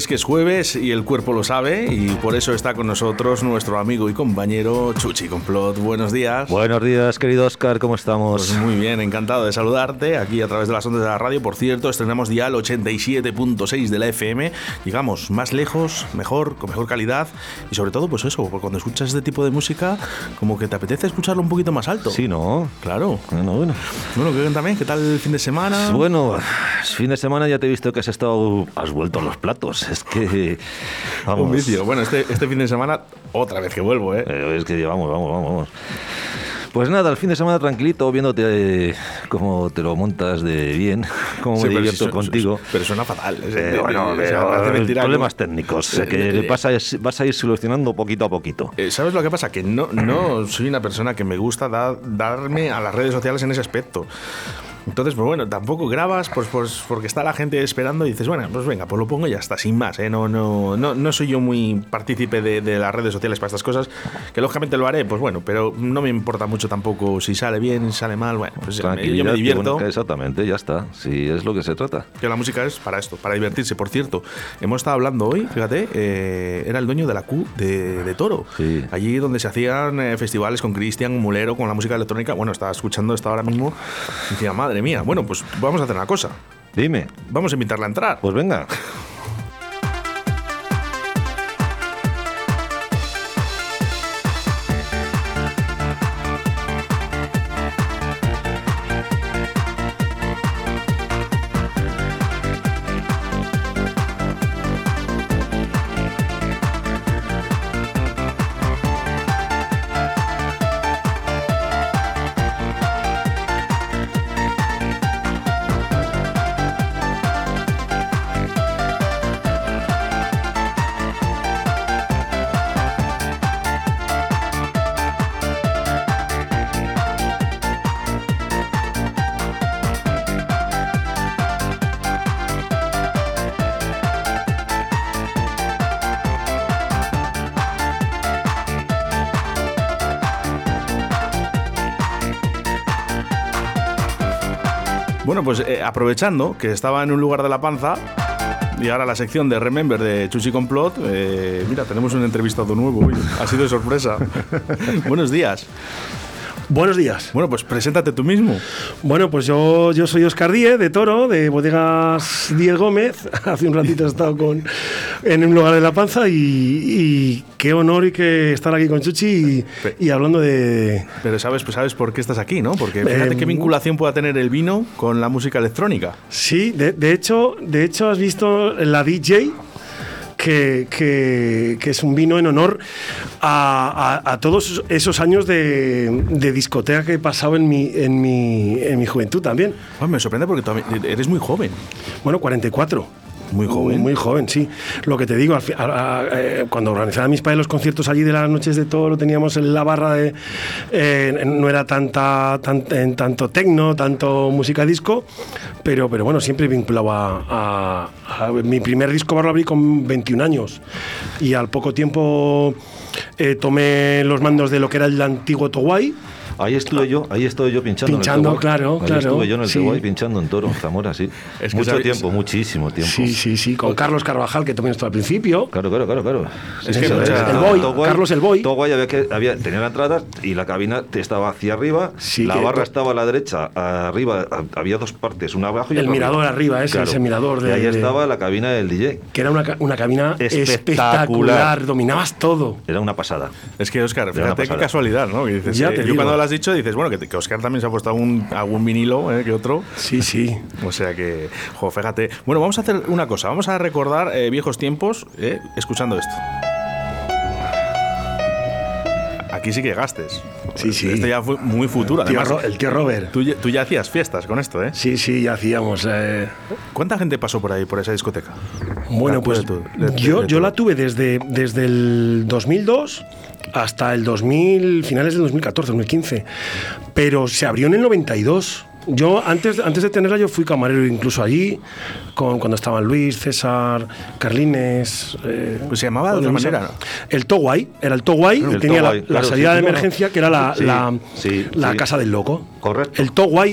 Es que es jueves y el cuerpo lo sabe y por eso está con nosotros nuestro amigo y compañero Chuchi Complot. Buenos días. Buenos días, querido Oscar, ¿cómo estamos? Pues muy bien, encantado de saludarte aquí a través de las ondas de la radio. Por cierto, estrenamos dial 87.6 de la FM. Llegamos más lejos, mejor, con mejor calidad y sobre todo, pues eso, porque cuando escuchas este tipo de música, como que te apetece escucharlo un poquito más alto. Sí, ¿no? Claro. Bueno, bueno. Bueno, ¿qué también? ¿Qué tal el fin de semana? Bueno, fin de semana ya te he visto que has estado, has vuelto a los platos. Es que, vamos. Un vicio. Bueno, este, este fin de semana, otra vez que vuelvo, ¿eh? Eh, Es que vamos, vamos, vamos. Pues nada, el fin de semana tranquilito, viéndote eh, cómo te lo montas de bien, cómo Sí, me divierto si- contigo. Pero suena fatal. Es- Eh, eh, bueno, o sea, pero mentira problemas técnicos Eh, eh, que vas a, vas a ir solucionando poquito a poquito. ¿Sabes lo que pasa? Que no, no soy una persona que me gusta da- darme a las redes sociales en ese aspecto. Entonces, pues bueno, tampoco grabas pues, pues porque está la gente esperando y dices, bueno, pues venga, pues lo pongo y ya está, sin más. ¿eh? No, no, no, no soy yo muy partícipe de, de las redes sociales para estas cosas, que lógicamente lo haré, pues bueno, pero no me importa mucho tampoco si sale bien, sale mal, bueno, pues yo me divierto. bueno, exactamente, ya está. Si es lo que se trata. Que la música es para esto, para divertirse. Por cierto, hemos estado hablando hoy, fíjate, eh, era el dueño de la Q de, de Toro. Sí. Allí donde se hacían eh, festivales con Cristian Mulero, con la música electrónica. Bueno, estaba escuchando esto ahora mismo. Y decía, madre mía. Bueno, pues vamos a hacer una cosa. Dime, Vamos a invitarla a entrar. pues venga. aprovechando que estaba en un lugar de la panza. Y ahora la sección de Remember de Chuchi Complot. eh, mira, tenemos un entrevistado nuevo hoy. Ha sido de sorpresa. Buenos días. Buenos días. Bueno, pues preséntate tú mismo. Bueno, pues yo, yo soy Oscar Díez, de Toro, de Bodegas Díez Gómez. Hace un ratito he estado con, en un lugar de La Panza y, y qué honor y que estar aquí con Chuchi y, y hablando de... Pero sabes, pues sabes por qué estás aquí, ¿no? Porque fíjate Eh, qué vinculación pueda tener el vino con la música electrónica. Sí, de, de hecho, de hecho has visto la DJ, que, que- que es un vino en honor a, a- a todos esos años de, de discoteca que he pasado en mi, en mi, en mi juventud también. Bueno, me sorprende porque eres muy joven. Bueno, 44. Muy joven. Muy joven, sí. Lo que te digo, al a- a- eh, cuando organizaba mis padres los conciertos allí de las noches de todo, lo teníamos en la barra de. eh, no era tanta, tan- en tanto tecno, tanto música disco, pero, pero bueno, siempre vinculado a- Mi primer disco lo abrí con 21 años y al poco tiempo eh, tomé los mandos de lo que era el antiguo Towai. Ahí estuve yo, ahí estuve yo pinchando. Pinchando, en el claro, Ahí claro, estuve yo en el sí. Teguay pinchando en Toro, en Zamora, sí. Es que Mucho sabéis- tiempo, muchísimo tiempo. Sí, sí, sí, con Carlos Carvajal, que también estuvo al principio. Claro, claro, claro, claro. Es que El Boy, Toguay- Carlos el Boy. Toguay había que, había, tenía la entrada y la cabina te estaba hacia arriba, Sí, la barra estaba a la derecha, arriba había dos partes, una abajo y El mirador arriba, ese, ese mirador de- Y ahí de- estaba la cabina del DJ. que era una, una cabina Espectacular. espectacular. dominabas todo. Era una pasada. Es que, Oscar, fíjate qué casualidad, ¿no? Que dices, Ya eh, te yo digo. cuando lo has dicho, dices, bueno, que, que Oscar también se ha puesto algún, algún vinilo eh, que otro. Sí, sí. O sea que, jo, fíjate. Bueno, vamos a hacer una cosa. Vamos a recordar eh, viejos tiempos eh, escuchando esto. Aquí sí que gastes. Sí, sí. Esto ya fue muy futuro. Tío Además, Ro- el tío Robert. tú, ya- tú ya hacías fiestas con esto, ¿eh? Sí, sí, ya hacíamos. eh, ¿Cuánta gente pasó por ahí, por esa discoteca? Bueno, pues de- yo, de yo la tuve desde, desde el 2002 hasta el 2000, finales del 2014, 2015. Pero se abrió en el 92. Yo antes, antes de tenerla yo fui camarero incluso allí, con, cuando estaban Luis, César, Carlines. eh, Pues se llamaba de otra manera, ¿no? El Towai, era el Towai, y El tenía la- Towai, la, claro, salida sí, de no. emergencia que era la, Sí, la, sí, la sí. casa del loco. Correcto. El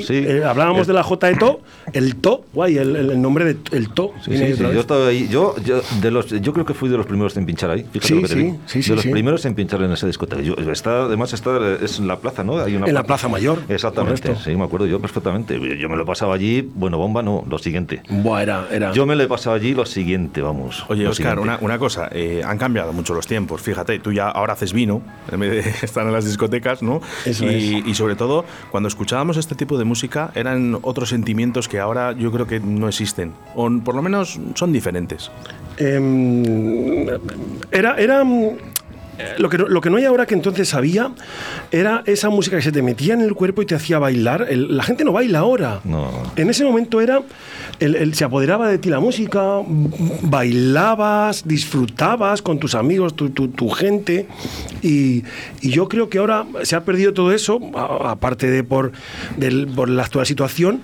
Sí. eh, hablábamos El- de la J de To, el Towai, el, el, el nombre de el To. Yo estaba ahí. Yo, yo, de los, yo creo que fui de los primeros en pinchar ahí. Fíjate Sí, lo que te sí, digo. sí, sí, de los sí. primeros en pinchar en esa discoteca. Yo, está, además, está, es en la plaza, ¿no? Hay una En la Plaza Mayor, Exactamente, sí, me acuerdo yo perfectamente. Yo me lo pasaba allí, bueno, bomba no, lo siguiente. Buah, era, era. Yo me lo he pasado allí lo siguiente, vamos. Oye, Oscar, una, una cosa, eh, han cambiado mucho los tiempos, fíjate, tú ya ahora haces vino, en vez de estar en las discotecas, ¿no? Eso y, y sobre todo, cuando escuchábamos este tipo de música, eran otros sentimientos que ahora yo creo que no existen, o por lo menos son diferentes. Em, era, era lo que, no, lo que no hay ahora que entonces había era esa música que se te metía en el cuerpo y te hacía bailar. El- la gente no baila ahora. No. En ese momento era, el, el- se apoderaba de ti la música, bailabas, disfrutabas con tus amigos, tu, tu- tu gente. Y, y yo creo que ahora se ha perdido todo eso, aparte de por, del- por la actual situación.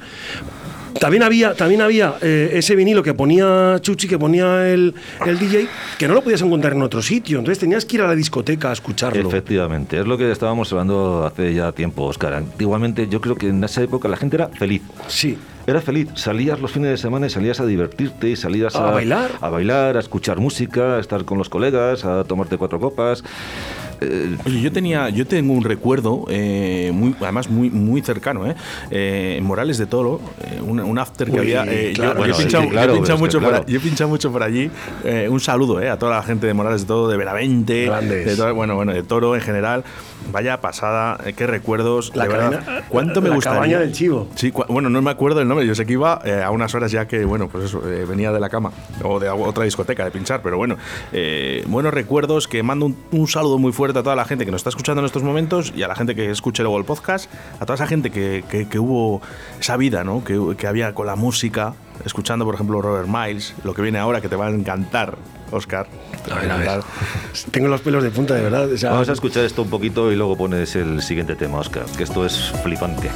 También había, también había eh, ese vinilo que ponía Chuchi, que ponía el, el DJ, que no lo podías encontrar en otro sitio. Entonces tenías que ir a la discoteca a escucharlo. Efectivamente, es lo que estábamos hablando hace ya tiempo, Oscar. Antiguamente yo creo que en esa época la gente era feliz. Sí. Era feliz, salías los fines de semana y salías a divertirte y salías A a, bailar. a bailar, a escuchar música, a estar con los colegas, a tomarte cuatro copas. Eh, Oye, yo tenía, yo tengo un recuerdo, eh, muy, además muy, muy cercano, ¿eh? Eh, en Morales de Toro, eh, un, un after que había. yo- he pinchado, sí, claro, yo he pinchado es que mucho por, claro. yo he pinchado mucho por allí. Un saludo a toda la gente de Morales de Toro, de Benavente, de todo- bueno, bueno, de Toro en general. Vaya pasada, qué recuerdos. La de verdad. cadena- ¿Cuánto me la gustaría? cabaña del Chivo. Sí, bueno, no me acuerdo el nombre. Yo sé que iba a unas horas ya que, bueno, pues eso, venía de la cama o de otra discoteca de pinchar, pero bueno, buenos recuerdos. Que mando un, un saludo muy fuerte a toda la gente que nos está escuchando en estos momentos y a la gente que escuche luego el podcast, a toda esa gente que, que- que hubo esa vida, ¿no? Que, que había con la música, escuchando, por ejemplo, Robert Miles, lo que viene ahora que te va a encantar, Oscar. A ver, a ver. Tengo los pelos de punta, de verdad. o sea, vamos a escuchar esto un poquito y luego pones el siguiente tema, Oscar, que esto es flipante.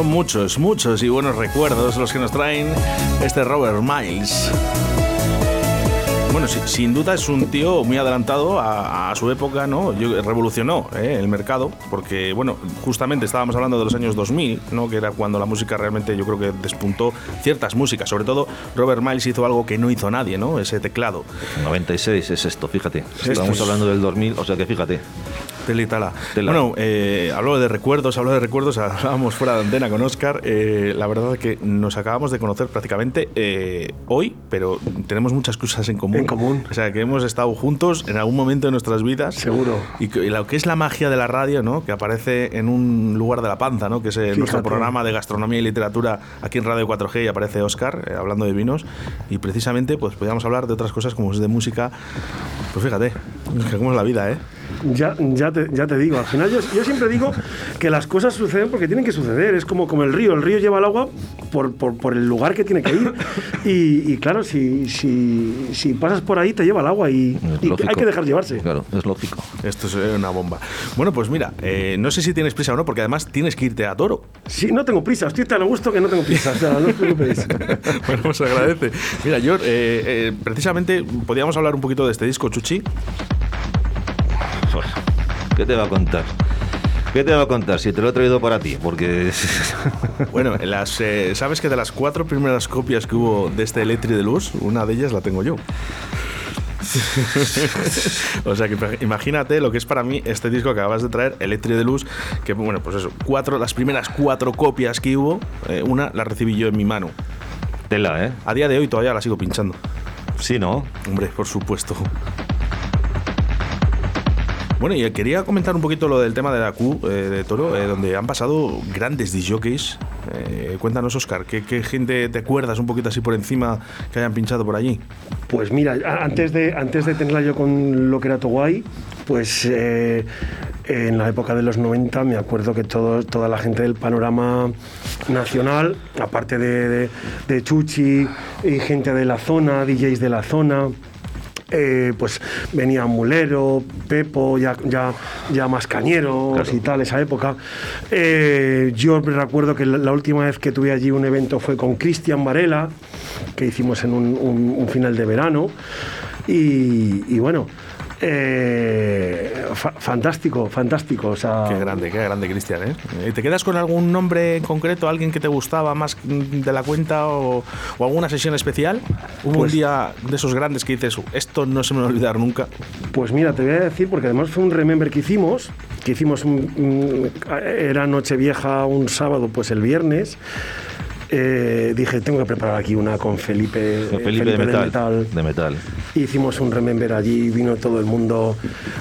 Son muchos, muchos y buenos recuerdos los que nos traen este Robert Miles. Bueno, sin duda es un tío muy adelantado a, su época, ¿no? revolucionó ¿eh? el mercado, porque, bueno, justamente estábamos hablando de los años 2000, ¿no? Que era cuando la música realmente yo creo que despuntó ciertas músicas. Sobre todo, Robert Miles hizo algo que no hizo nadie, ¿no? Ese teclado. 96 es esto, fíjate. Estamos hablando del 2000, o sea que fíjate. Tela Bueno, eh, hablo de recuerdos, hablo de recuerdos, hablábamos fuera de antena con Oscar. Eh, la verdad es que nos acabamos de conocer prácticamente eh, hoy, pero tenemos muchas cosas en común. En común. O sea, que hemos estado juntos en algún momento de nuestras vidas. Seguro. Y, lo que es la magia de la radio, ¿no? Que aparece en un lugar de la panza, ¿no? Que es nuestro programa de gastronomía y literatura aquí en Radio 4G y aparece Oscar hablando de vinos. Y precisamente, pues podíamos hablar de otras cosas como es de música. Pues fíjate, cómo es la vida, ¿eh? Ya, ya, te, ya te digo, al final yo, yo, siempre digo que las cosas suceden porque tienen que suceder, es como, como el río, el río lleva el agua por, por, por el lugar que tiene que ir y, y claro, si, si, si, pasas por ahí te lleva el agua y, hay que dejar llevarse. Claro, es lógico. Esto es una bomba. Bueno, pues mira, eh, no sé si tienes prisa o no, porque además tienes que irte a Toro. Sí, no tengo prisa, estoy tan a gusto que no tengo prisa, o sea, no os preocupéis. bueno, pues agradece. Mira, yo eh, eh, precisamente podíamos hablar un poquito de este disco, Chuchi. ¿Qué te va a contar? ¿Qué te va a contar si te lo he traído para ti? Porque. bueno, las, eh, sabes que de las cuatro primeras copias que hubo de este Electri de Luz, una de ellas la tengo yo. o sea que imagínate lo que es para mí este disco que acabas de traer, Electri de Luz, que bueno, pues eso, cuatro, las primeras cuatro copias que hubo, eh, una la recibí yo en mi mano. Tela, ¿eh? A día de hoy todavía la sigo pinchando. Sí, ¿no? Hombre, por supuesto. Bueno, y quería comentar un poquito lo del tema de la Q eh, de Toro, eh, donde han pasado grandes disjockeys. Eh, cuéntanos, Oscar, ¿qué, gente te acuerdas un poquito así por encima que hayan pinchado por allí? Pues mira, antes de, antes de tenerla yo con lo que era Toguay, pues en la época de los 90 me acuerdo que todo, toda la gente del panorama nacional, aparte de, de Chuchi y gente de la zona, DJs de la zona, eh, pues venía Mulero, Pepo, ya, ya, ya más cañeros y tal, esa época. Eh, yo recuerdo que la, última vez que tuve allí un evento fue con Cristian Varela, que hicimos en un, final de verano. y bueno, eh, fantástico, fantástico. O sea... Qué grande, qué grande, Cristian. ¿eh? ¿Te quedas con algún nombre en concreto, alguien que te gustaba más de la cuenta o, alguna sesión especial? ¿Hubo un pues día de esos grandes que dices, esto no se me va a olvidar nunca? Pues mira, te voy a decir, porque además fue un remember que hicimos, que hicimos, un, era Nochevieja un sábado, pues el viernes. Eh, dije, tengo que preparar aquí una con Felipe, Felipe, de, metal, de, metal, Hicimos un remember allí, vino todo el mundo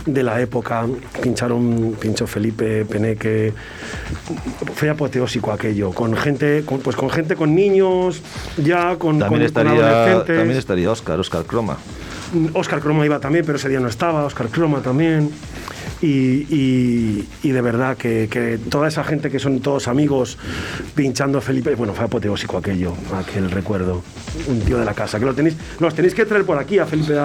de la época, pincharon, pinchó Felipe, Peneque. Fue apoteósico aquello, con gente, pues con gente, con niños, ya con, también estaría, También estaría Oscar, Oscar Croma. Oscar Croma iba también, pero ese día no estaba, Oscar Croma también. Y, de verdad que, toda esa gente que son todos amigos pinchando a Felipe, bueno, fue apoteósico aquello, aquel recuerdo. Un tío de la casa, que lo tenéis, los tenéis que traer por aquí a Felipe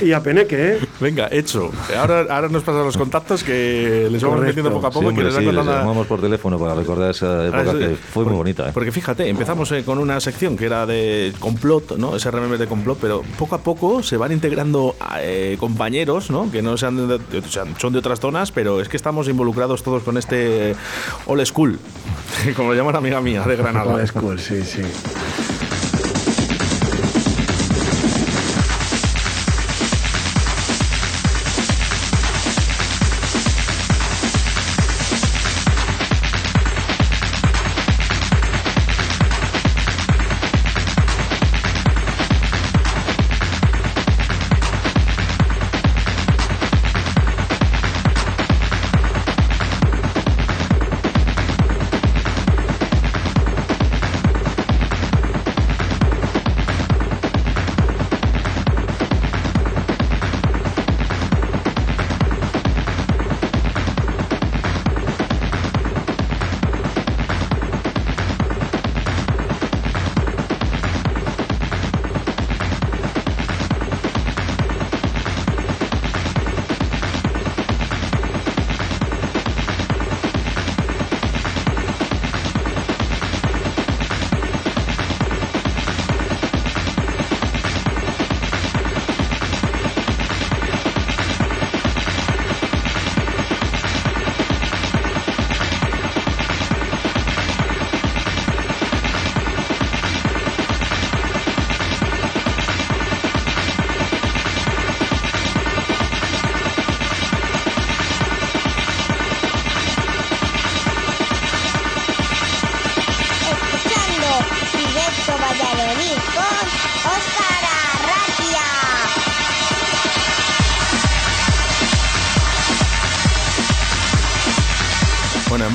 y a Peneque, ¿eh? Venga, hecho. Ahora, ahora nos pasan los contactos que les vamos metiendo poco a poco. les llamamos por teléfono para recordar esa época ah, que fue muy bonita. ¿eh? Porque fíjate, empezamos eh, con una sección que era de complot, ¿no? Ese remember de complot, pero poco a poco se van integrando eh, compañeros, ¿no? Que no sean, son de otras zonas, pero es que estamos involucrados todos con este old school, como lo llama la amiga mía de Granada. Old school, sí, sí.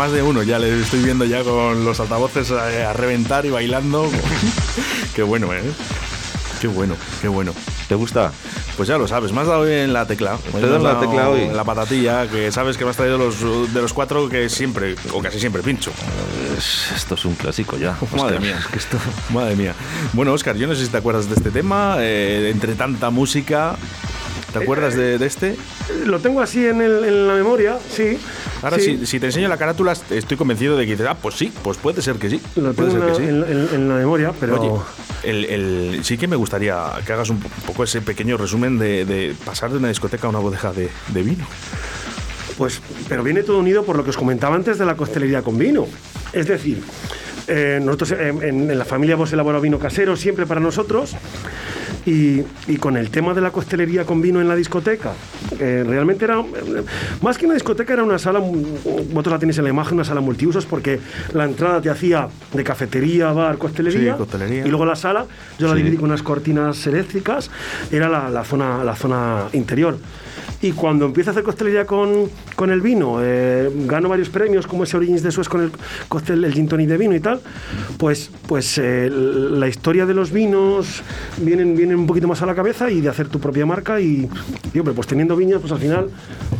Más de uno ya le estoy viendo ya con los altavoces a, a reventar y bailando. qué bueno, ¿eh? Qué bueno, qué bueno. ¿Te gusta? Pues ya lo sabes, me has dado en la tecla. Te dado en la tecla hoy. En la patatilla, que sabes que me has traído los, de los cuatro que siempre, o casi siempre pincho. Es- Esto es un clásico ya. Madre Oscar. mía. Es que esto... Madre mía. Bueno, Oscar, yo no sé si te acuerdas de este tema, eh, entre tanta música. ¿Te acuerdas de, de este? Lo tengo así en, el- en la memoria, sí. Ahora, sí. si, si te enseño la carátula, estoy convencido de que dices, ah, pues sí, pues puede ser que sí. Lo puede tengo ser en que la, sí. en la- en- en la memoria, pero. Oye, el, el- sí que me gustaría que hagas un poco ese pequeño resumen de, de pasar de una discoteca a una bodega de, de vino. Pues, pero viene todo unido por lo que os comentaba antes de la costelería con vino. Es decir, eh, nosotros en, en- en la familia hemos elaborado vino casero siempre para nosotros. Y, y con el tema de la costelería con vino en la discoteca, eh, realmente era, eh, más que una discoteca, era una sala, mm, vosotros la tenéis en la imagen, una sala multiusos, porque la entrada te hacía de cafetería, bar, costelería, Sí, costelería. y luego la sala, yo la Sí. dividí con unas cortinas eléctricas, era la, la zona, la zona interior. Y cuando empiezo a hacer costelería con, con el vino, eh, gano varios premios, como ese Origins de Suez con el costel, el gin tonic de vino y tal, pues, pues eh, la historia de los vinos vienen, vienen un poquito más a la cabeza y de hacer tu propia marca y, y, hombre, pues teniendo viñas, pues al final,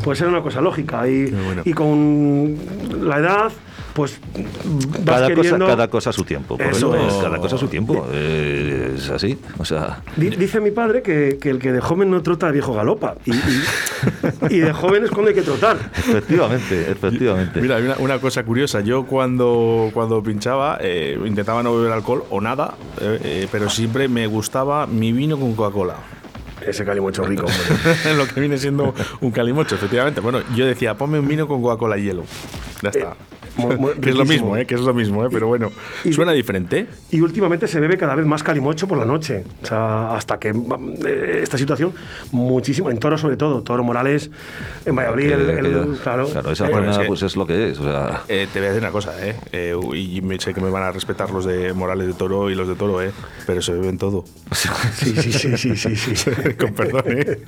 pues era una cosa lógica. Y, bueno. y con la edad, pues vas Cada cosa, queriendo... cada cosa a su tiempo. Eso es. Cada cosa a su tiempo. Eh, es así. O sea, Di- Dice mi padre que, que el que de joven no trota, viejo galopa. Y, y- y de joven es cuando hay que trotar. efectivamente, efectivamente. Mira, hay una, una cosa curiosa. Yo cuando, cuando pinchaba eh, intentaba no beber alcohol o nada, eh, eh, pero siempre me gustaba mi vino con Coca-Cola. Ese calimocho rico, hombre. Lo que viene siendo un calimocho, efectivamente. Bueno, yo decía, ponme un vino con Coca-Cola y hielo. Ya está. que es lo mismo, ¿eh? Que es lo mismo, ¿eh? Pero bueno, Y- suena diferente. Y últimamente se bebe cada vez más calimocho por la noche. O sea, hasta que eh, esta situación, muchísimo, en Toro sobre todo, Toro Morales, en Valladolid, el, Que- el- que- claro. esa Eh, zona, es que- pues es lo que es. O sea, Eh, te voy a decir una cosa, ¿eh? Eh, y sé que me van a respetar los de Morales de Toro y los de Toro, ¿eh? Pero se beben todo. sí, sí, sí, sí, sí, sí. con perdón, ¿eh?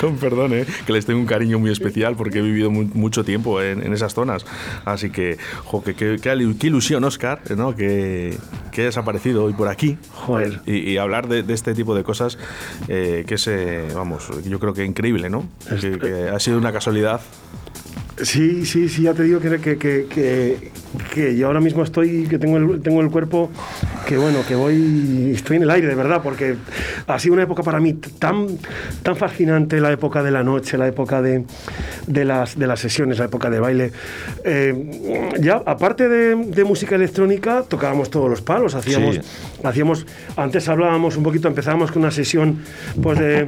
Con perdón, ¿eh? Que les tengo un cariño muy especial porque he vivido mu- mucho tiempo en, en esas zonas. Así que, jo, que, que- qué ilusión, Oscar, ¿no? Que, que hayas aparecido hoy por aquí. Joder. Y, y hablar de, de este tipo de cosas eh, que es, eh, vamos, yo creo que increíble, ¿no? Que, que ha sido una casualidad. Sí, sí, sí, ya te digo que, que, que, que, yo ahora mismo estoy, que tengo el, tengo el cuerpo, que bueno, que voy, estoy en el aire, de verdad, porque ha sido una época para mí tan, tan fascinante, la época de la noche, la época de, de, las, de las sesiones, la época de baile. Eh, ya, aparte de, de música electrónica, tocábamos todos los palos, hacíamos, Sí. hacíamos, antes hablábamos un poquito, empezábamos con una sesión pues de,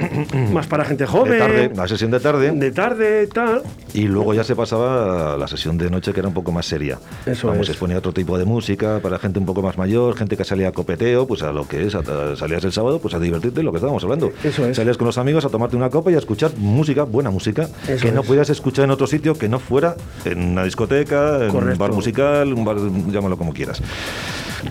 más para gente joven. de tarde, la sesión de tarde. De tarde, tal. Y luego ya se pasaba a la sesión de noche que era un poco más seria. Eso Vamos, es. se ponía otro tipo de música para gente un poco más mayor, gente que salía a copeteo, pues a lo que es, a- a- salías el sábado pues a divertirte, lo que estábamos hablando. Eso es. Salías con los amigos a tomarte una copa y a escuchar música, buena música, Eso que no es. podías escuchar en otro sitio que no fuera en una discoteca, en un bar musical, un bar, llámalo como quieras.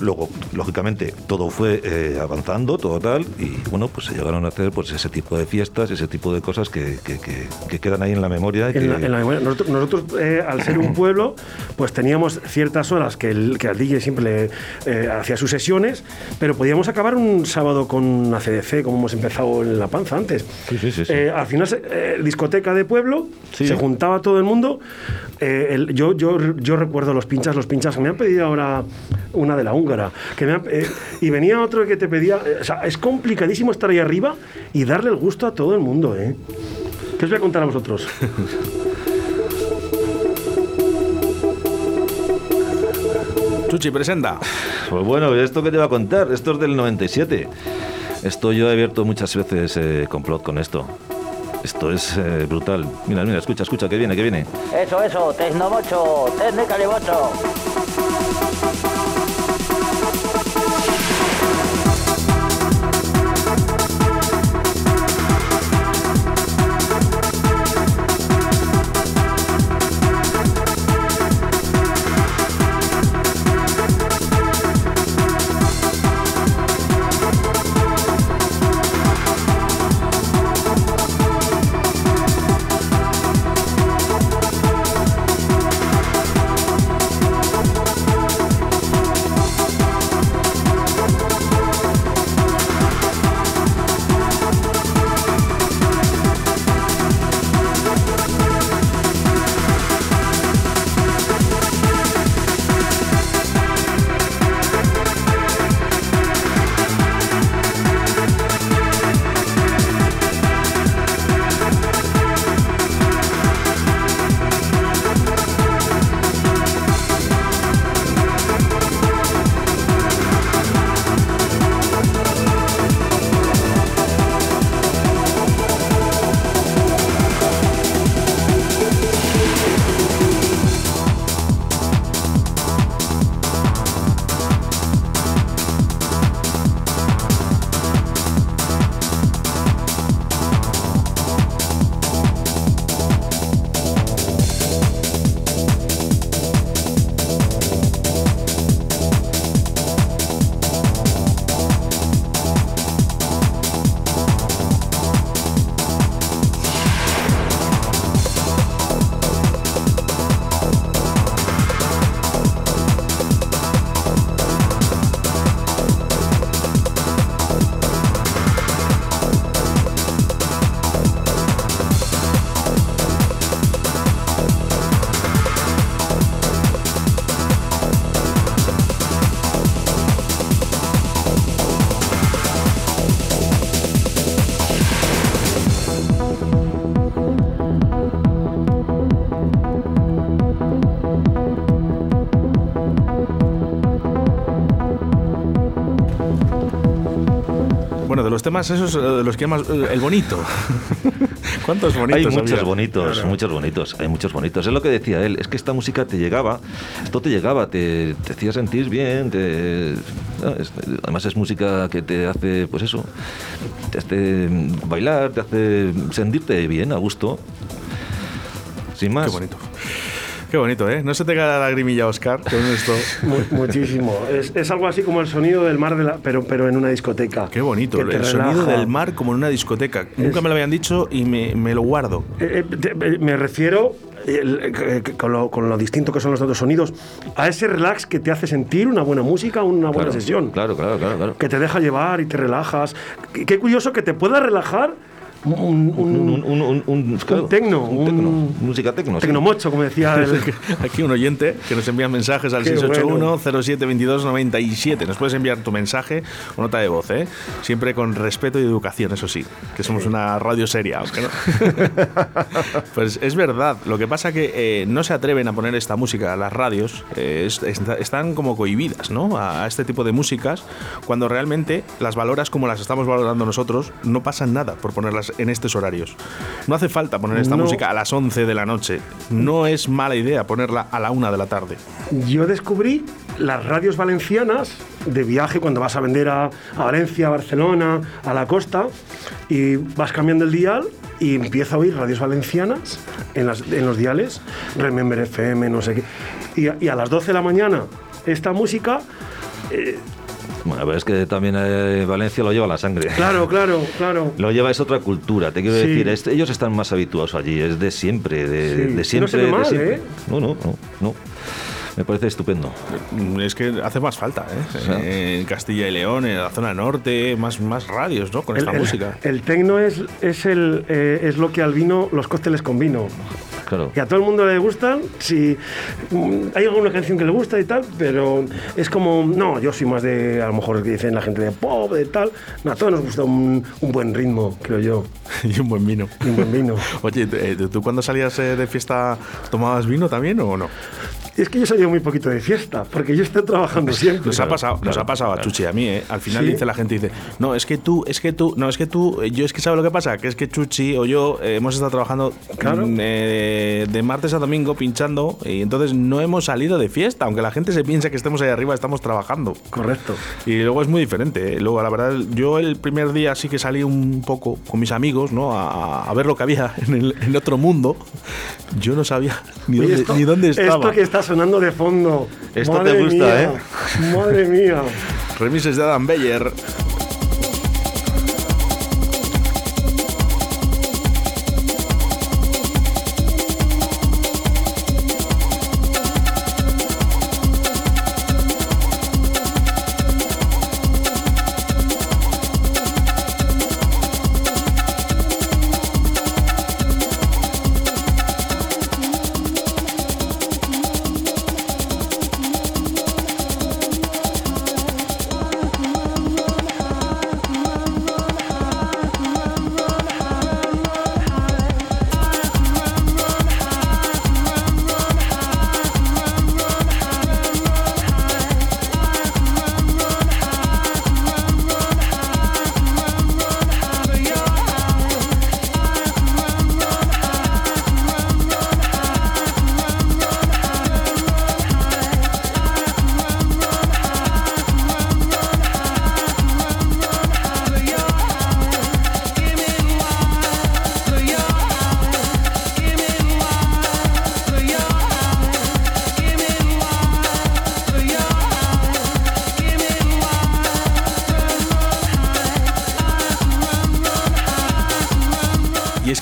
Luego, lógicamente, todo fue eh, avanzando, todo tal, y bueno, pues se llegaron a hacer pues ese tipo de fiestas, ese tipo de cosas que, que- que- que quedan ahí en la memoria. y En la- que- en la memoria. nosotros, nosotros, eh, al ser un pueblo, pues teníamos ciertas horas que, el, que al DJ siempre eh, hacía sus sesiones, pero podíamos acabar un sábado con una CDC, como hemos empezado en La Panza antes. Sí, sí, sí, sí. Al final, discoteca de pueblo, se juntaba todo el mundo. El- yo, yo, yo recuerdo los pinchas, los pinchas, me han pedido ahora una de la húngara, que me han- eh, y venía otro que te pedía. eh, o sea, es complicadísimo estar ahí arriba y darle el gusto a todo el mundo, ¿eh? ¿Qué os voy a contar a vosotros? Chuchi, presenta. Pues bueno, ¿esto qué te va a contar? Esto es del 97. Esto yo he abierto muchas veces eh, complot con esto. Esto es eh, brutal. Mira, mira, escucha, escucha, que viene, que viene. Eso, eso, Tecnomocho, Tecnicalibocho. Los temas esos, eh, de los que llamas eh, el bonito. ¿Cuántos bonitos? Hay muchos había? bonitos, muchos bonitos, hay muchos bonitos. Es lo que decía él, es que esta música te llegaba, esto te llegaba, te, te hacía sentir bien, te- además es música que te hace, pues eso, te hace bailar, te hace sentirte bien, a gusto. Sin más. Qué bonito. Qué bonito, ¿eh? No se te cae la lagrimilla, Oscar, con esto. Mu- muchísimo. Es, es algo así como el sonido del mar, de la, pero, pero en una discoteca. Qué bonito, el sonido relaja. del mar como en una discoteca. Nunca me lo habían dicho y me, me lo guardo. Eh, eh, te- eh, me refiero, el- eh, con, lo, con lo distinto que son los otros sonidos, a ese relax que te hace sentir una buena música, una buena Claro, sesión. Claro, claro, claro, claro. Que te deja llevar y te relajas. Qué curioso que te pueda relajar un, un, Un, claro, tecno, un tecno, un- música tecno. sí. tecnomocho, como decía el, Aquí un oyente que nos envía mensajes al Qué 681-0722-97. Nos puedes enviar tu mensaje o nota de voz, ¿eh? Siempre con respeto y educación, eso sí, que somos una radio seria. no. pues es verdad. Lo que pasa que eh, no se atreven a poner esta música a las radios. eh, es- est- están como cohibidas, ¿no? A, a este tipo de músicas, cuando realmente las valoras como las estamos valorando nosotros, no pasan nada por ponerlas en estos horarios. No hace falta poner esta No. música a las 11 de la noche. No es mala idea ponerla a la 1 de la tarde. Yo descubrí las radios valencianas de viaje cuando vas a vender a, a Valencia, a Barcelona, a la costa y vas cambiando el dial y empiezo a oír radios valencianas en, las- en los diales, Remember FM, no sé qué. Y a, y a las 12 de la mañana esta música, Bueno, pero es que también eh, Valencia lo lleva la sangre. claro, claro, claro. Lo lleva es otra cultura, te quiero Sí. decir, es- ellos están más habituados allí, es de siempre, de, Sí. de No siempre, se ve de mal, siempre. ¿eh? No, no, no, no. Me parece estupendo. Mm, Es que hace más falta, ¿eh? Eh, En Castilla y León, en la zona norte, más, más radios, ¿no? Con esta el, música. el tecno es, es, el, eh, es lo que al vino, los cócteles con vino. Claro. que a todo el mundo le gustan, si mm, hay alguna canción que le gusta y tal, pero es como, no, yo soy más de, a lo mejor que dicen la gente de pop, de tal, no, a todos nos gusta un, un buen ritmo, creo yo, y un buen vino. y un buen vino. Oye, ¿tú cuando salías eh, de fiesta tomabas vino también o no? Es que yo salí muy poquito de fiesta, porque yo estoy trabajando siempre. Nos ha pasado, nos ha pasado a Chuchi y a mí, ¿eh? Al final Sí. dice la gente, dice, no, es que tú, es que tú, no, es que tú, eh, yo es que ¿sabes lo que pasa? Que es que Chuchi o yo eh, hemos estado trabajando Claro. mm, eh, de martes a domingo pinchando y entonces no hemos salido de fiesta, aunque la gente se piensa que estemos ahí arriba, estamos trabajando. Correcto. Y luego es muy diferente. Luego, la verdad, yo el primer día sí que salí un poco con mis amigos, ¿no? A, a ver lo que había en el en otro mundo. Yo no sabía ni, Oye, dónde, esto- ni dónde estaba. Esto que está sonando de fondo. Esto Madre te gusta, mía, ¿eh? Madre mía. Remises de Adam Beyer.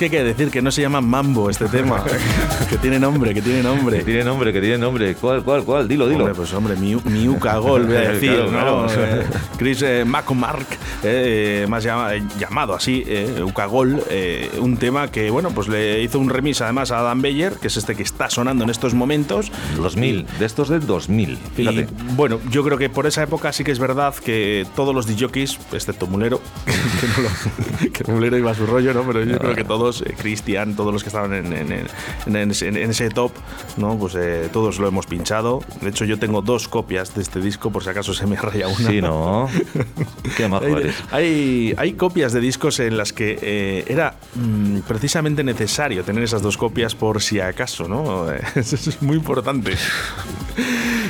Que hay que decir que no se llama Mambo este tema. que tiene nombre, que tiene Que nombre. tiene nombre, que tiene nombre. ¿Cuál, cuál, cuál? Dilo, dilo. Hombre, pues hombre, mi, Miuca Gol, voy a decir, Claro, ¿no? claro. Chris eh, McCormack, eh, más llama- eh, llamado así, eh, Uca Gol, eh, un tema que, bueno, pues le hizo un remix además a Adam Beyer, que es este que está sonando en estos momentos. 2000, de estos de 2000. Fíjate. Bueno, yo creo que por esa época sí que es verdad que todos los DJs, excepto Mulero, que, no lo- que Mulero iba a su rollo, ¿no? Pero yo creo que todos, eh, Cristian, todos los que estaban en, en- en- en ese- top, ¿no? Pues eh, todos lo hemos pinchado. De hecho, yo tengo dos copias de este disco, por si acaso se me raya una. Sí, ¿no? Qué majo Hay, hay, hay copias de discos en las que eh, era mm, precisamente necesario tener esas dos copias por si acaso, ¿no? Eso es muy importante.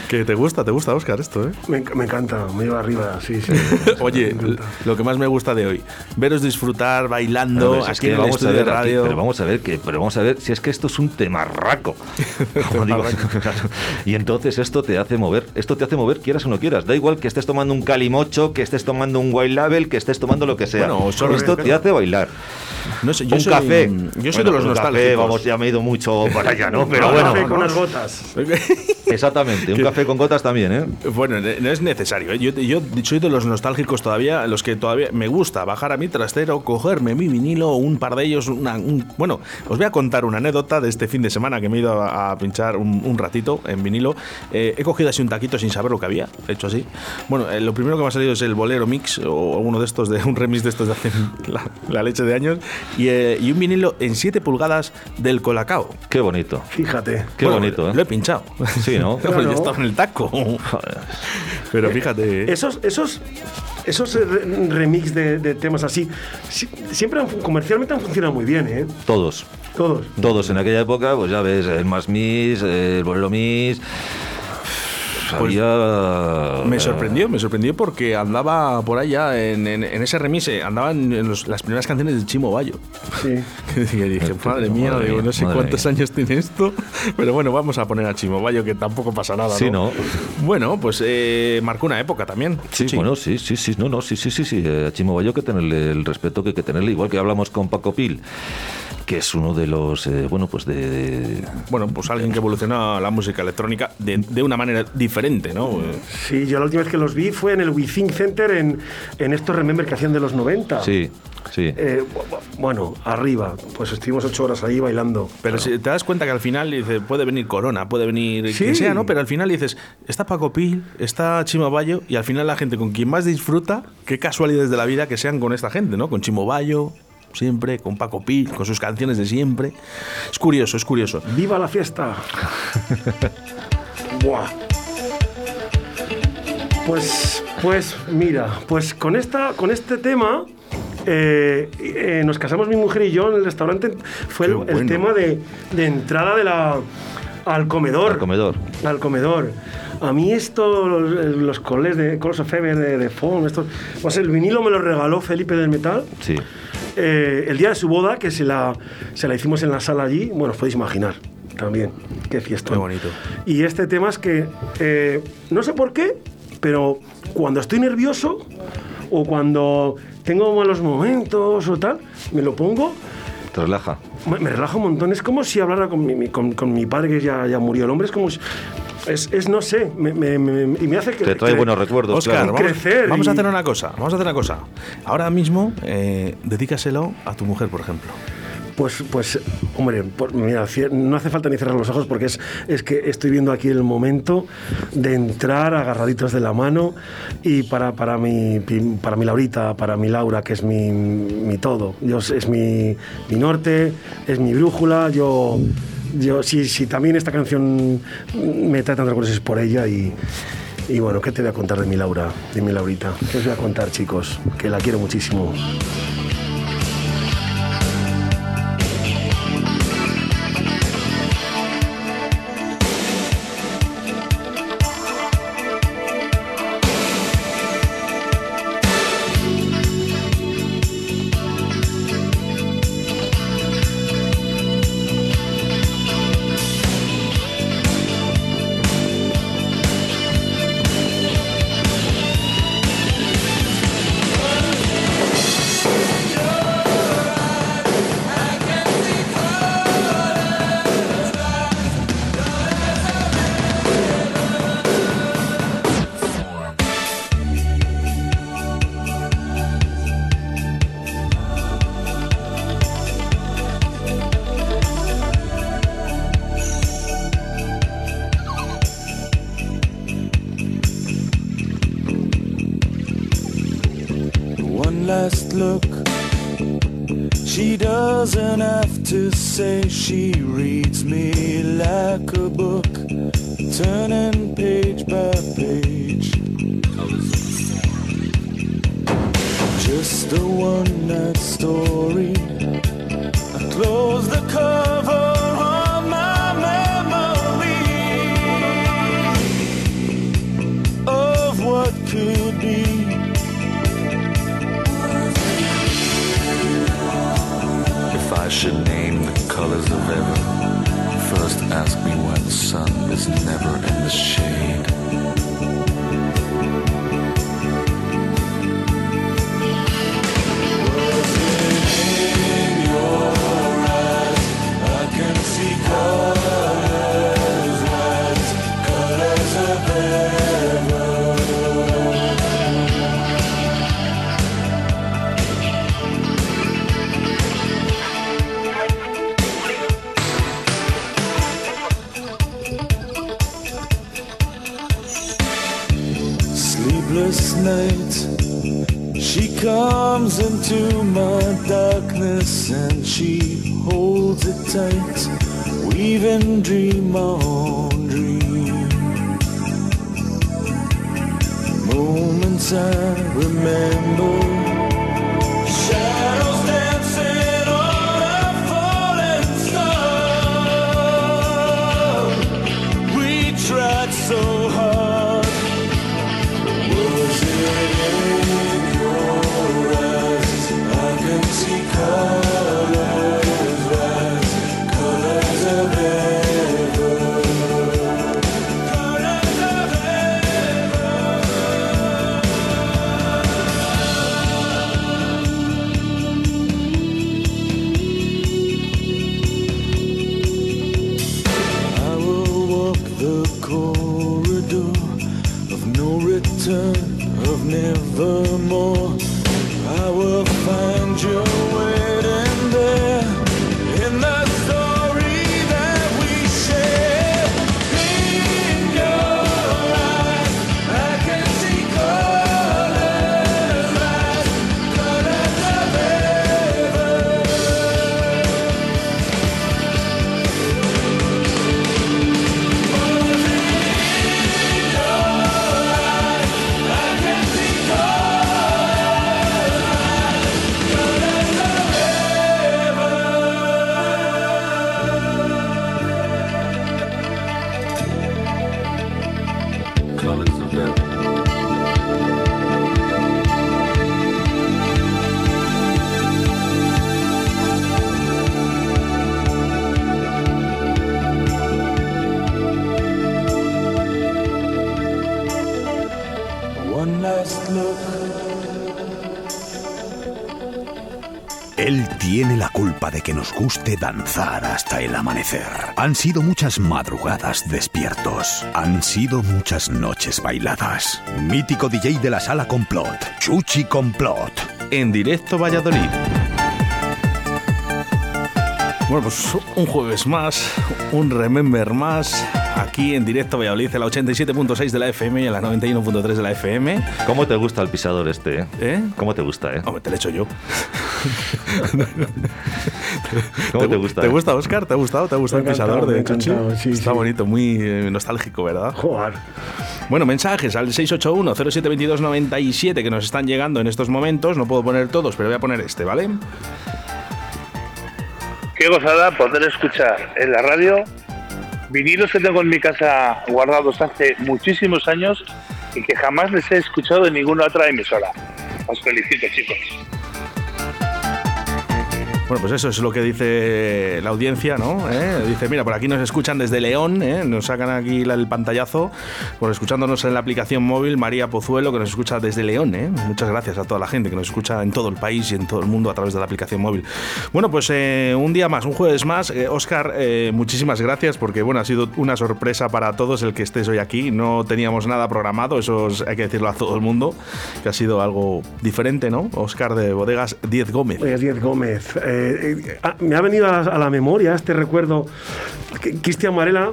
Que te gusta, te gusta, Oscar, esto, ¿eh? Me, enc- me encanta, me lleva arriba, sí, sí. Oye, lo que más me gusta de hoy, veros disfrutar bailando es aquí que en el vamos a estudio ver de aquí, radio. pero vamos a ver que, pero vamos a ver si es que esto es un temarraco. Como digo, claro. y entonces esto te hace mover, esto te hace mover quieras o no quieras. Da igual que estés tomando un calimocho, que estés tomando un white label, que estés tomando lo que sea. Bueno, solo- esto te hace bailar. No sé, yo un soy- café. Yo soy Bueno, de los un café, nostálgicos. vamos, ya me he ido mucho para allá, ¿no? Pero Un bueno, café con unas gotas. exactamente, un café con gotas también, ¿eh? Bueno, no es necesario. ¿eh? Yo, yo soy de los nostálgicos todavía, los que todavía me gusta bajar a mi trastero, cogerme mi vinilo, un par de ellos. una- un- bueno, os voy a contar una anécdota de este fin de semana que me he ido a, a pinchar un, un ratito en vinilo. Eh, he cogido así un taquito sin saber lo que había, hecho así. Bueno, eh, lo primero que me ha salido es el bolero mix o alguno de estos, de un remix de estos de hace la, la leche de años. Y, eh, y un vinilo en 7 pulgadas del Colacao. Qué bonito. Fíjate. Qué Bueno, bonito, ¿eh? Lo he pinchado. Sí, ¿no? Claro. ya estaba el taco. Pero fíjate. ¿eh? Esos, esos, esos eh, re- remix de, de temas así, si- siempre han comercialmente han funcionado muy bien, ¿eh? Todos. Todos. Todos en aquella época, pues ya ves, el Más Miss, el Bolero Miss. Pues había. Me sorprendió, me sorprendió porque andaba por allá en, en- en ese remix, eh, andaban en los- las primeras canciones de Chimo Bayo. Sí. Y dije, madre mía, Madre digo, no sé cuántos mía. años tiene esto, pero bueno, vamos a poner a Chimo Bayo, que tampoco pasa nada. Sí, ¿no? Bueno, pues eh, marcó una época también. Sí, bueno, sí, sí, sí, no, no, sí, sí, sí, sí. eh, A Chimo Bayo hay que tenerle el respeto que hay que tenerle, igual que hablamos con Paco Pil, que es uno de los, eh, bueno, pues de, de- Bueno, pues alguien que evolucionó la música electrónica de, de una manera diferente, ¿no? Sí, yo la última vez que los vi fue en el WeThink Center en, en estos Remember que hacían de los 90. Sí, sí. Eh, bu- bu- bueno, arriba, pues estuvimos ocho horas ahí bailando. Pero si te das cuenta que al final dice, puede venir Corona, puede venir Sí. quien sea, ¿no? Pero al final dices, está Paco Pil, está Chimo Bayo, y al final la gente con quien más disfruta, qué casualidades de la vida que sean con esta gente, ¿no? Con Chimo Bayo, siempre, con Paco Pil, con sus canciones de siempre. Es curioso, es curioso. ¡Viva la fiesta! Buah. Pues, pues mira, pues con, esta, con este tema eh, eh, nos casamos mi mujer y yo en el restaurante. Fue el, tema de, de entrada de la, al comedor. Al comedor. Al comedor. A mí esto, los, los coles de Colos of de, de Fon, estos, pues el vinilo me lo regaló Felipe del Metal. Sí. Eh, el día de su boda, que se la, se la hicimos en la sala allí, bueno, os podéis imaginar también. Qué fiesta. Qué bonito. Y este tema es que, eh, no sé por qué, pero cuando estoy nervioso o cuando tengo malos momentos o tal, me lo pongo, Te relaja. me, me relaja un montón. Es como si hablara con mi, mi- con, con mi padre que ya, ya murió. El hombre es como si... Es, es, no sé, me, me- me- y me hace que... Te trae que- buenos recuerdos, Oscar, claro. vamos, crecer vamos a hacer una cosa, vamos a hacer una cosa. Ahora mismo, eh, dedícaselo a tu mujer, por ejemplo. Pues, pues, hombre, por- mira, no hace falta ni cerrar los ojos porque es, es que estoy viendo aquí el momento de entrar agarraditos de la mano y para, para, mi, para mi Laurita, para mi Laura, que es mi, mi todo. Yo, es mi, mi norte, es mi brújula. Yo, yo si, si también esta canción me trae tantas cosas por ella y, y bueno, ¿qué te voy a contar de mi Laura, de mi Laurita? ¿Qué os voy a contar, chicos? Que la quiero muchísimo. appetites, weaving dreams. Tiene la culpa de que nos guste danzar hasta el amanecer. Han sido muchas madrugadas despiertos. Han sido muchas noches bailadas. Mítico DJ de la sala Complot. Chuchi Complot. En directo Valladolid. Bueno, pues un jueves más, un Remember más, aquí en directo Valladolid, en la 87.6 de la FM y en la 91.3 de la FM. ¿Cómo te gusta el pisador este? eh? ¿Eh? ¿Cómo te gusta, eh? Hombre, te lo he hecho yo. ¿Cómo te gusta? ¿Te eh? gusta, Oscar? ¿Te ha gustado? ¿Te ha gustado Me el pisador de Chuchi? sí, Está sí. bonito, muy nostálgico, ¿verdad? Joder. Bueno, mensajes al 681-072297 que nos están llegando en estos momentos. No puedo poner todos, pero voy a poner este, ¿vale? Qué gozada poder escuchar en la radio vinilos que tengo en mi casa guardados hace muchísimos años y que jamás les he escuchado en ninguna otra emisora. Os felicito, chicos. Bueno, pues eso es lo que dice la audiencia, ¿no? ¿Eh? Dice, mira, por aquí nos escuchan desde León, ¿eh? nos sacan aquí el pantallazo, por escuchándonos en la aplicación móvil, María Pozuelo, que nos escucha desde León, ¿eh? Muchas gracias a toda la gente que nos escucha en todo el país y en todo el mundo a través de la aplicación móvil. Bueno, pues eh, un día más, un jueves más. Oscar, eh, muchísimas gracias porque, bueno, ha sido una sorpresa para todos el que estés hoy aquí. No teníamos nada programado, eso es- hay que decirlo a todo el mundo, que ha sido algo diferente, ¿no? Oscar de Bodegas 10 Gómez. Oye, Diez Gómez. Eh, eh, me ha venido a la, memoria este recuerdo. Cristian Varela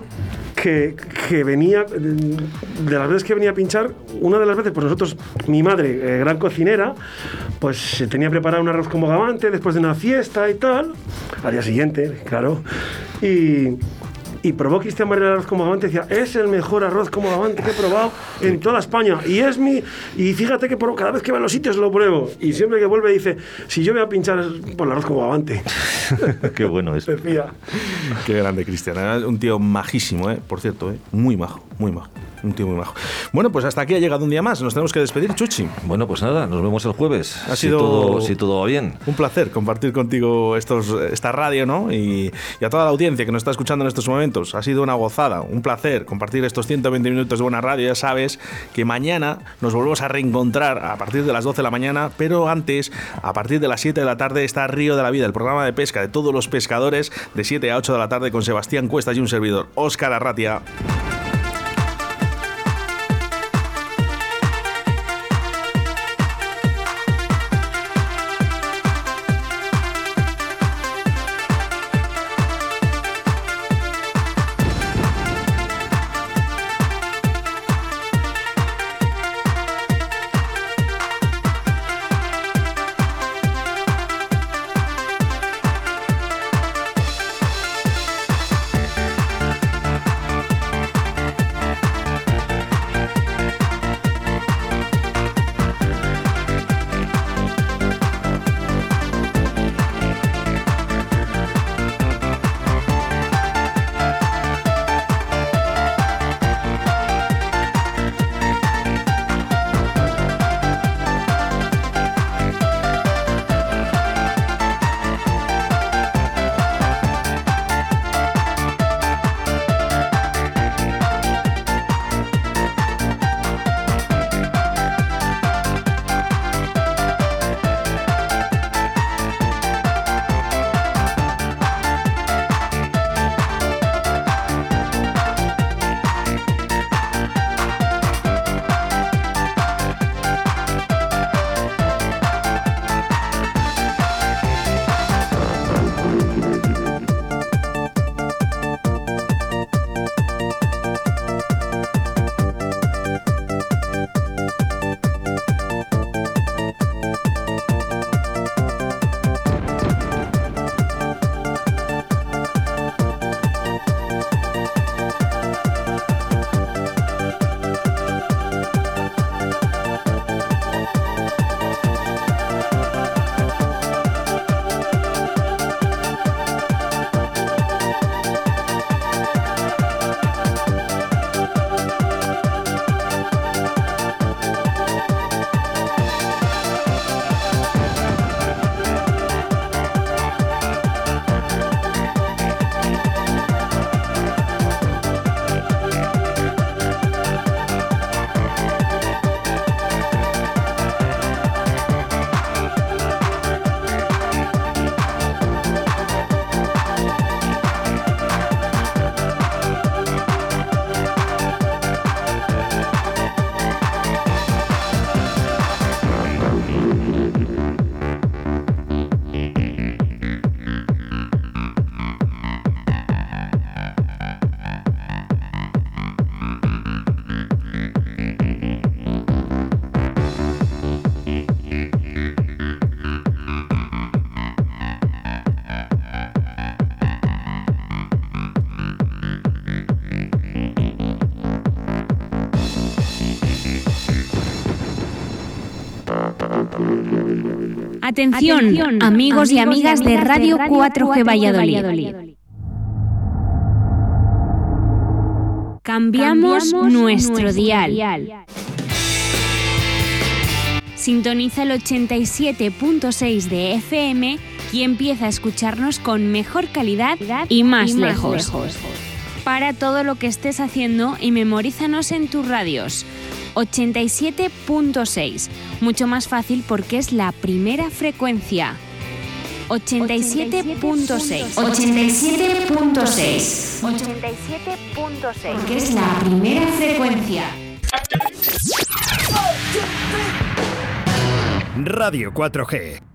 que, que venía, de las veces que venía a pinchar, una de las veces, pues nosotros, mi madre, eh, gran cocinera, pues se tenía preparado un arroz con bogavante después de una fiesta y tal, al día siguiente, claro, y... Y probó Cristian Barrera el arroz con bogavante y decía, es el mejor arroz con bogavante que he probado en toda España. Y es mi... Y fíjate que por- cada vez que va a los sitios lo pruebo. Y siempre que vuelve dice, si yo voy a pinchar por el arroz con bogavante. Qué bueno es. Decía. Qué grande, Cristian. Un tío majísimo, ¿eh? por cierto, ¿eh? muy majo, muy majo. Un tío muy majo. Bueno, pues hasta aquí ha llegado un día más. Nos tenemos que despedir, Chuchi. Bueno, pues nada, nos vemos el jueves. Ha si sido- todo, si todo va bien. Un placer compartir contigo estos, esta radio, ¿no? Y, y a toda la audiencia que nos está escuchando en estos momentos. Ha sido una gozada, un placer compartir estos 120 minutos de buena radio. Ya sabes que mañana nos volvemos a reencontrar a partir de las 12 de la mañana, pero antes, a partir de las 7 de la tarde, está Río de la Vida, el programa de pesca de todos los pescadores, de 7 a 8 de la tarde con Sebastián Cuestas y un servidor, Óscar Arratia. Atención, amigos y amigas de Radio 4G Valladolid. Cambiamos nuestro dial. Sintoniza el 87.6 de FM y empieza a escucharnos con mejor calidad y más, lejos. Para todo lo que estés haciendo y memorízanos en tus radios. 87.6. Mucho más fácil porque es la primera frecuencia. 87.6. 87.6. 87.6. Porque es la primera frecuencia. Radio 4G.